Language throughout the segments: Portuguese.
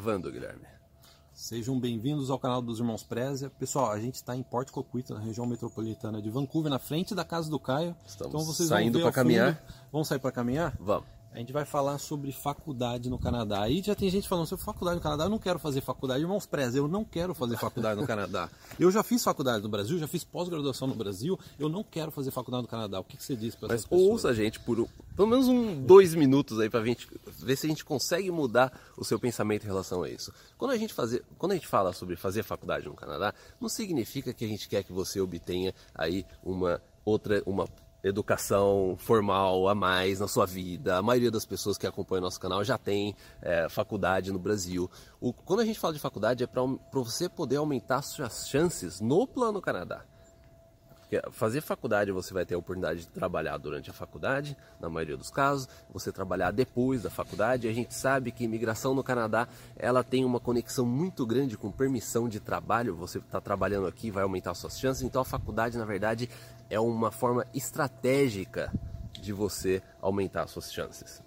Gravando, Guilherme. Sejam bem-vindos ao canal dos Irmãos Prézia. Pessoal, a gente está em Port Coquito, na região metropolitana de Vancouver, na frente da casa do Caio. Estamos então vocês saindo para caminhar. Vamos sair para caminhar? Vamos. A gente vai falar sobre faculdade no Canadá. Aí já tem gente falando sobre faculdade no Canadá. Eu não quero fazer faculdade. Irmãos Prézia, eu não quero fazer faculdade no Canadá. Eu já fiz faculdade no Brasil, já fiz pós-graduação no Brasil. Eu não quero fazer faculdade no Canadá. O que, que você diz para Mas pessoas? ouça a gente por um- pelo menos um, dois minutos aí gente ver se a gente consegue mudar o seu pensamento em relação a isso. Quando a gente, fazer, quando a gente fala sobre fazer faculdade no Canadá, não significa que a gente quer que você obtenha aí uma outra, uma educação formal a mais na sua vida. A maioria das pessoas que acompanham nosso canal já tem é, faculdade no Brasil. O- quando a gente fala de faculdade é para você poder aumentar suas chances no plano Canadá. Porque fazer faculdade você vai ter a oportunidade de trabalhar durante a faculdade, na maioria dos casos, você trabalhar depois da faculdade. A gente sabe que imigração no Canadá ela tem uma conexão muito grande com permissão de trabalho. Você está trabalhando aqui, vai aumentar suas chances. Então a faculdade, na verdade, é uma forma estratégica de você aumentar suas chances.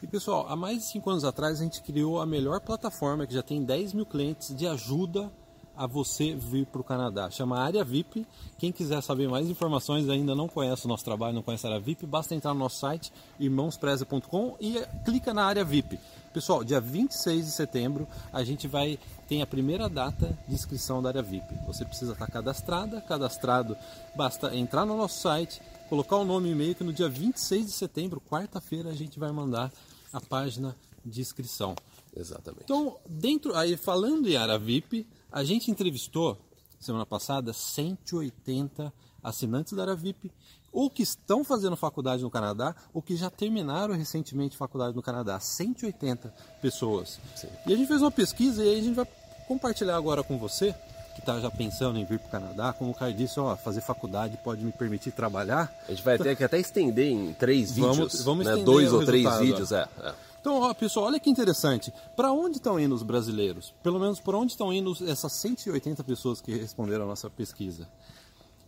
E pessoal, há mais de 5 anos atrás a gente criou a melhor plataforma que já tem 10 mil clientes de ajuda a você vir para o Canadá. Chama Área VIP. Quem quiser saber mais informações ainda não conhece o nosso trabalho, não conhece a Área VIP, basta entrar no nosso site irmãospreza.com e clica na Área VIP. Pessoal, dia 26 de setembro a gente vai tem a primeira data de inscrição da Área VIP. Você precisa estar cadastrada, cadastrado, basta entrar no nosso site, colocar o nome e e-mail que no dia 26 de setembro, quarta-feira, a gente vai mandar a página de inscrição. Exatamente. Então, dentro, aí falando em área VIP, a gente entrevistou semana passada 180 assinantes da área VIP, ou que estão fazendo faculdade no Canadá, ou que já terminaram recentemente faculdade no Canadá. 180 pessoas. Sim. E a gente fez uma pesquisa e aí a gente vai compartilhar agora com você, que está já pensando em vir para o Canadá. Como o Caio disse, ó, fazer faculdade pode me permitir trabalhar. A gente vai ter que até estender em três Vamos- vídeos, vamos né? estender dois ou três vídeos, é. é. Então, ó, pessoal, olha que interessante. Para onde estão indo os brasileiros? Pelo menos por onde estão indo essas 180 pessoas que responderam a nossa pesquisa?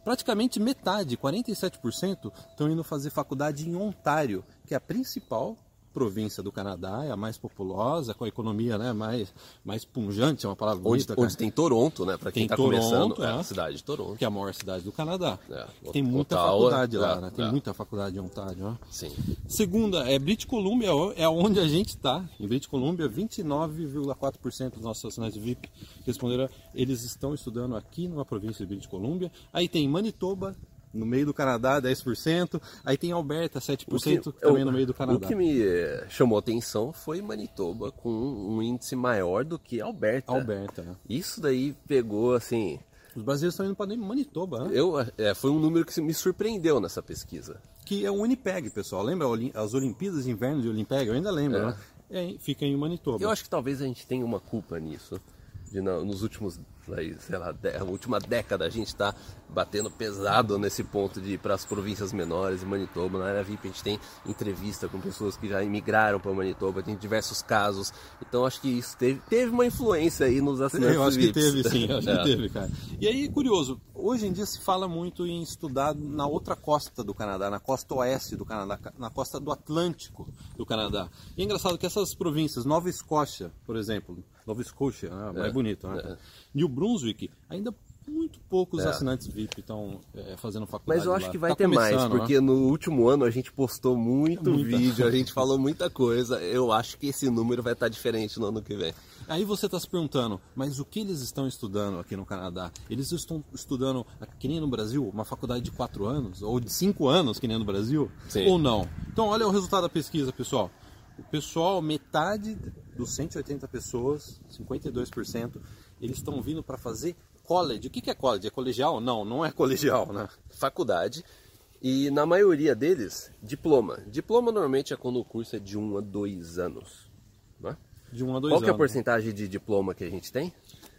Praticamente metade, 47%, estão indo fazer faculdade em Ontário, que é a principal província do Canadá, é a mais populosa, com a economia né, mais, mais punjante, é uma palavra Onde, bonita. onde tem Toronto, né? Pra quem tá Toronto, começando, é é. a cidade de Toronto. que é a maior cidade do Canadá. É, Tem muita Ottawa, faculdade lá, é, né? Tem é. muita faculdade em Ontário. Né? Sim. Segunda, é British Columbia, é onde a gente está. Em British Columbia, 29,4% dos nossos assinantes VIP responderam eles estão estudando aqui numa província de British Columbia. Aí tem Manitoba, no meio do Canadá, 10%. Aí tem Alberta, 7%, também no meio do Canadá. O que me eh, chamou atenção foi Manitoba com um índice maior do que Alberta. Alberta, né? Isso daí pegou assim. Os brasileiros estão indo para Manitoba, né? Eu, eh, foi um número que me surpreendeu nessa pesquisa. que é o Winnipeg, pessoal. Lembra as Olimpíadas de Inverno de Winnipeg? Eu ainda lembro, É. né? É, fica em Manitoba. Eu acho que talvez a gente tenha uma culpa nisso. De nos últimos, aí, sei lá, a última década a gente tá batendo pesado nesse ponto de ir para as províncias menores, Manitoba. Na área VIP a gente tem entrevista com pessoas que já imigraram para Manitoba, tem diversos casos. Então acho que isso teve, teve uma influência aí nos assinantes Eu acho que VIPs. teve, sim, eu acho É. que teve, cara. E aí, curioso, hoje em dia se fala muito em estudar na outra costa do Canadá, na costa oeste do Canadá, na costa do Atlântico do Canadá. E é engraçado que essas províncias, Nova Escócia, por exemplo, Nova Escócia, né, é, bonito, né? é. New Brunswick, ainda muito poucos É. assinantes VIP estão é, fazendo faculdade Mas eu acho lá. que vai Tá ter mais, né? porque no último ano a gente postou muito vídeo, a gente falou muita coisa. Eu acho que esse número vai estar diferente no ano que vem. Aí você está se perguntando, mas o que eles estão estudando aqui no Canadá? Eles estão estudando, que nem no Brasil, uma faculdade de 4 anos, ou de 5 anos, que nem no Brasil? Sim. Ou não? Então, olha o resultado da pesquisa, pessoal. O pessoal, metade dos 180 pessoas, 52%, eles estão vindo para fazer college. O que é college? É colegial? Não, não é colegial, né? faculdade e na maioria deles, diploma. Diploma normalmente é quando o curso é de um a dois anos. Né? De 1 a 2 Qual que é a anos. porcentagem de diploma que a gente tem?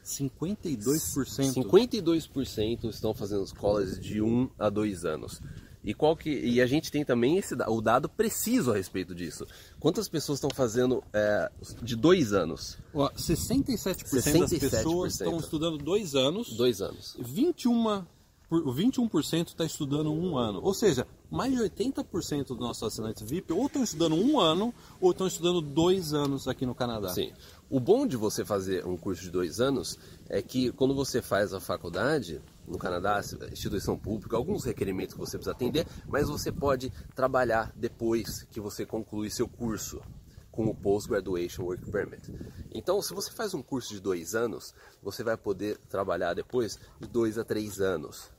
52%. 52% estão fazendo escolas de um a dois anos. E, qual que, e a gente tem também esse, o dado preciso a respeito disso. Quantas pessoas estão fazendo é, de dois anos? Ó, 67%, das 67%. pessoas estão estudando 2 anos. Dois anos. 21%, por- o 21% está estudando um ano. Ou seja, mais de 80% dos nossos assinantes VIP ou estão estudando um ano ou estão estudando dois anos aqui no Canadá. Sim. O bom de você fazer um curso de dois anos é que quando você faz a faculdade, no Canadá, instituição pública, alguns requerimentos que você precisa atender, mas você pode trabalhar depois que você conclui seu curso com o Post-Graduation Work Permit. Então, se você faz um curso de dois anos, você vai poder trabalhar depois de dois a três anos.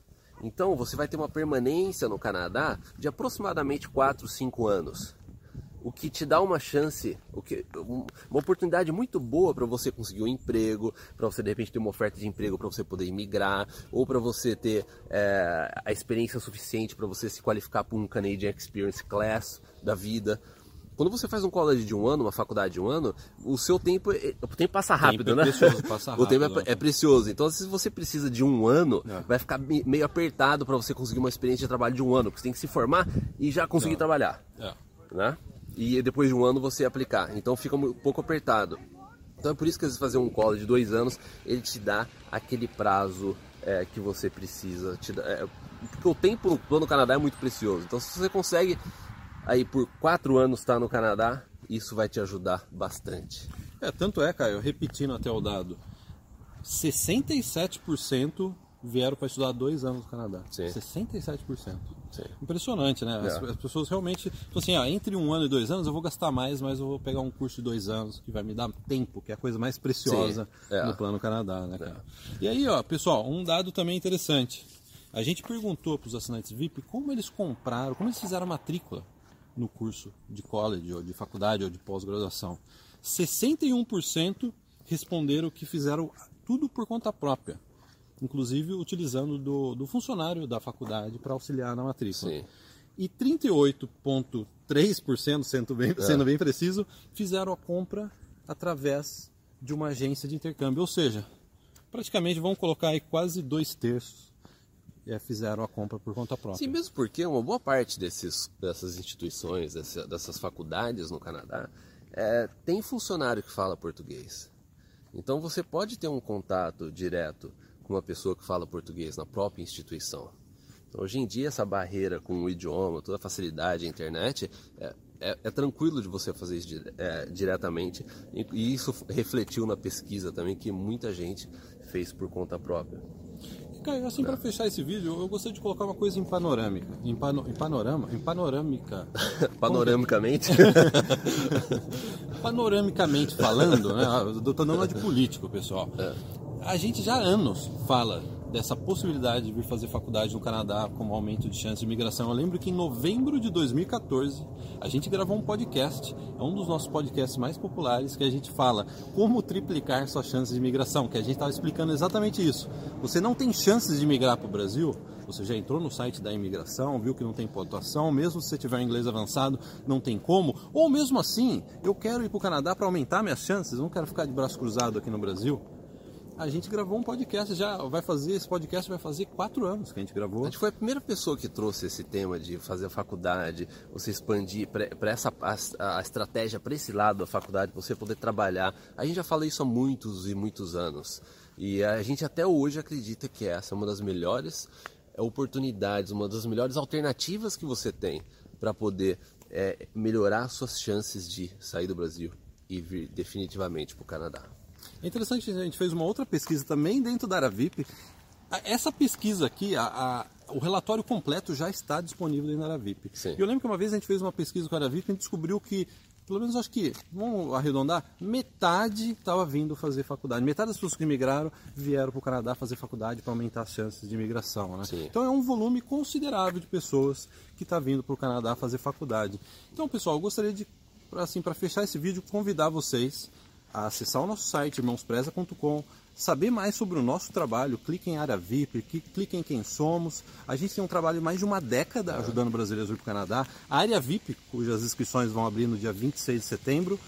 Então, você vai ter uma permanência no Canadá de aproximadamente 4, 5 anos o que te dá uma chance, o que, uma oportunidade muito boa para você conseguir um emprego, para você de repente ter uma oferta de emprego para você poder imigrar, ou para você ter é, a experiência suficiente para você se qualificar para um Canadian Experience Class da vida. Quando você faz um college de um ano, uma faculdade de um ano, o seu tempo, é, o tempo passa rápido, tempo né? É precioso, passa rápido, o tempo é, é, precioso. Então, se você precisa de um ano, é. vai ficar meio apertado para você conseguir uma experiência de trabalho de um ano, porque você tem que se formar e já conseguir trabalhar. É. Né? E depois de um ano você aplicar. Então fica um pouco apertado. Então é por isso que às vezes fazer um college de dois anos ele te dá aquele prazo é, que você precisa. Te dá, é, porque o tempo no, no Canadá é muito precioso. Então se você consegue aí por quatro anos estar no Canadá, isso vai te ajudar bastante. É, tanto é, Caio, repetindo até o dado, 67% vieram para estudar dois anos no Canadá. Sim. 67%. Sim. Impressionante, né? As, É. as pessoas realmente. Então, assim, ah, entre um ano e dois anos eu vou gastar mais, mas eu vou pegar um curso de dois anos que vai me dar tempo, que é a coisa mais preciosa. É. no plano Canadá, né, cara? E aí, ó, pessoal, um dado também interessante. A gente perguntou para os assinantes VIP como eles compraram, como eles fizeram a matrícula no curso de college, ou de faculdade, ou de pós-graduação. 61% responderam que fizeram tudo por conta própria inclusive utilizando do, do funcionário da faculdade para auxiliar na matrícula. Sim. E 38,3%, sendo bem, sendo bem preciso, fizeram a compra através de uma agência de intercâmbio. Ou seja, praticamente vão colocar aí quase dois terços é, fizeram a compra por conta própria. Sim, mesmo porque uma boa parte desses, dessas instituições, dessa- dessas faculdades no Canadá, é, tem funcionário que fala português. Então você pode ter um contato direto com uma pessoa que fala português na própria instituição. Então, hoje em dia, essa barreira com o idioma, toda a facilidade, a internet, é, é- é tranquilo de você fazer isso dire- é, diretamente. E, e isso refletiu na pesquisa também, que muita gente fez por conta própria. Caio, assim, para fechar esse vídeo, eu gostaria de colocar uma coisa em panorâmica. Em, pano, em panorama? Em panorâmica. Panoramicamente, Panoramicamente falando, né? Eu tô dando uma de político, pessoal. A gente já há anos fala dessa possibilidade de vir fazer faculdade no Canadá como aumento de chance de imigração. Eu lembro que em novembro de 2014 a gente gravou um podcast, é um dos nossos podcasts mais populares, que a gente fala como triplicar suas chances de imigração, que a gente estava explicando exatamente isso. Você não tem chances de migrar para o Brasil, você já entrou no site da imigração, viu que não tem pontuação, mesmo se você tiver inglês avançado, não tem como. Ou mesmo assim, eu quero ir para o Canadá para aumentar minhas chances, não quero ficar de braço cruzado aqui no Brasil. A gente gravou um podcast já, vai fazer, esse podcast vai fazer quatro anos que a gente A gravou. gente foi a primeira pessoa que trouxe esse tema de fazer a faculdade, você expandir para essa a, a estratégia para esse lado da faculdade, você poder trabalhar. A gente já fala isso há muitos e muitos anos. E a gente até hoje acredita que essa é uma das melhores oportunidades, uma das melhores alternativas que você tem para poder é, melhorar suas chances de sair do Brasil e vir definitivamente para o Canadá. É interessante, a gente fez uma outra pesquisa também dentro da Aravip. A- Essa pesquisa aqui, a- a- o relatório completo já está disponível dentro da Aravip. Sim. E eu lembro que uma vez a gente fez uma pesquisa com a Aravip e a gente descobriu que, pelo menos acho que, vamos arredondar, metade estava vindo fazer faculdade. Metade das pessoas que migraram vieram para o Canadá fazer faculdade para aumentar as chances de imigração. Né? Sim. Então é um volume considerável de pessoas que está vindo para o Canadá fazer faculdade. Então, pessoal, eu gostaria de, assim, para fechar esse vídeo, convidar vocês a acessar o nosso site irmãospreza.com, saber mais sobre o nosso trabalho, clique em área VIP, cli- clique em quem somos. A gente tem um trabalho de mais de uma década ajudando brasileiros a ir para o Canadá. A área VIP, cujas inscrições vão abrir no dia 26 de setembro,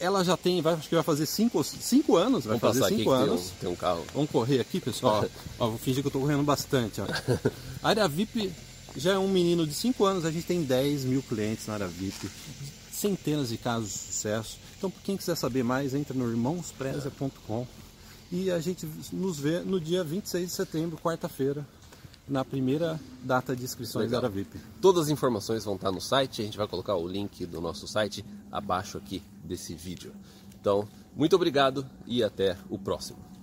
ela já tem, vai, acho que vai fazer cinco, cinco anos, vai Vamos fazer passar aqui cinco que tem anos. um, tem um carro. Vamos correr aqui, pessoal. Ó, vou fingir que eu tô correndo bastante. Ó. A área VIP já é um menino de 5 anos, a gente tem 10 mil clientes na área VIP, centenas de casos de sucesso. Então, quem quiser saber mais, entra no irmãospreza.com e a gente nos vê no dia 26 de setembro, quarta-feira, na primeira data de inscrições da Legal. VIP. Todas as informações vão estar no site, a gente vai colocar o link do nosso site abaixo aqui desse vídeo. Então, muito obrigado e até o próximo.